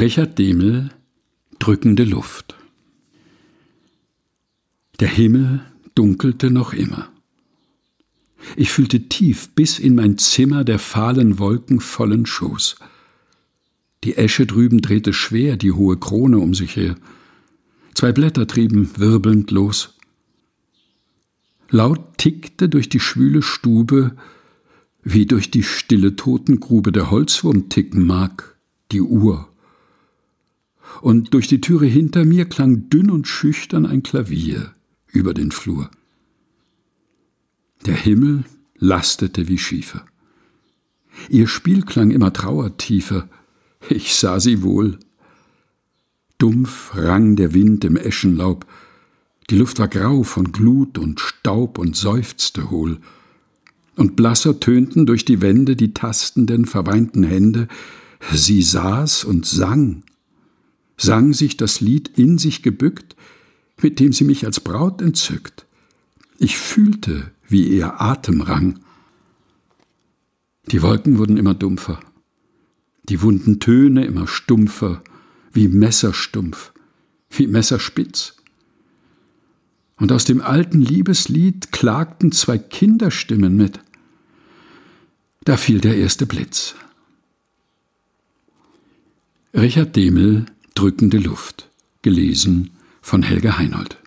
Richard Demel Drückende Luft Der Himmel dunkelte noch immer. Ich fühlte tief bis in mein Zimmer der fahlen Wolken vollen Schoß. Die Esche drüben drehte schwer die hohe Krone um sich her. Zwei Blätter trieben wirbelnd los. Laut tickte durch die schwüle Stube, wie durch die stille Totengrube der Holzwurm ticken mag, die Uhr. Und durch die Türe hinter mir klang dünn und schüchtern ein Klavier über den Flur. Der Himmel lastete wie Schiefer. Ihr Spiel klang immer trauertiefer, ich sah sie wohl. Dumpf rang der Wind im Eschenlaub, die Luft war grau von Glut und Staub und seufzte hohl, und blasser tönten durch die Wände die tastenden, verweinten Hände, sie saß und sang, sang sich das Lied in sich gebückt, mit dem sie mich als Braut entzückt. Ich fühlte, wie ihr Atem rang. Die Wolken wurden immer dumpfer, die wunden Töne immer stumpfer, wie Messerstumpf, wie Messerspitz. Und aus dem alten Liebeslied klagten zwei Kinderstimmen mit. Da fiel der erste Blitz. Richard Demel Drückende Luft, gelesen von Helge Heinold.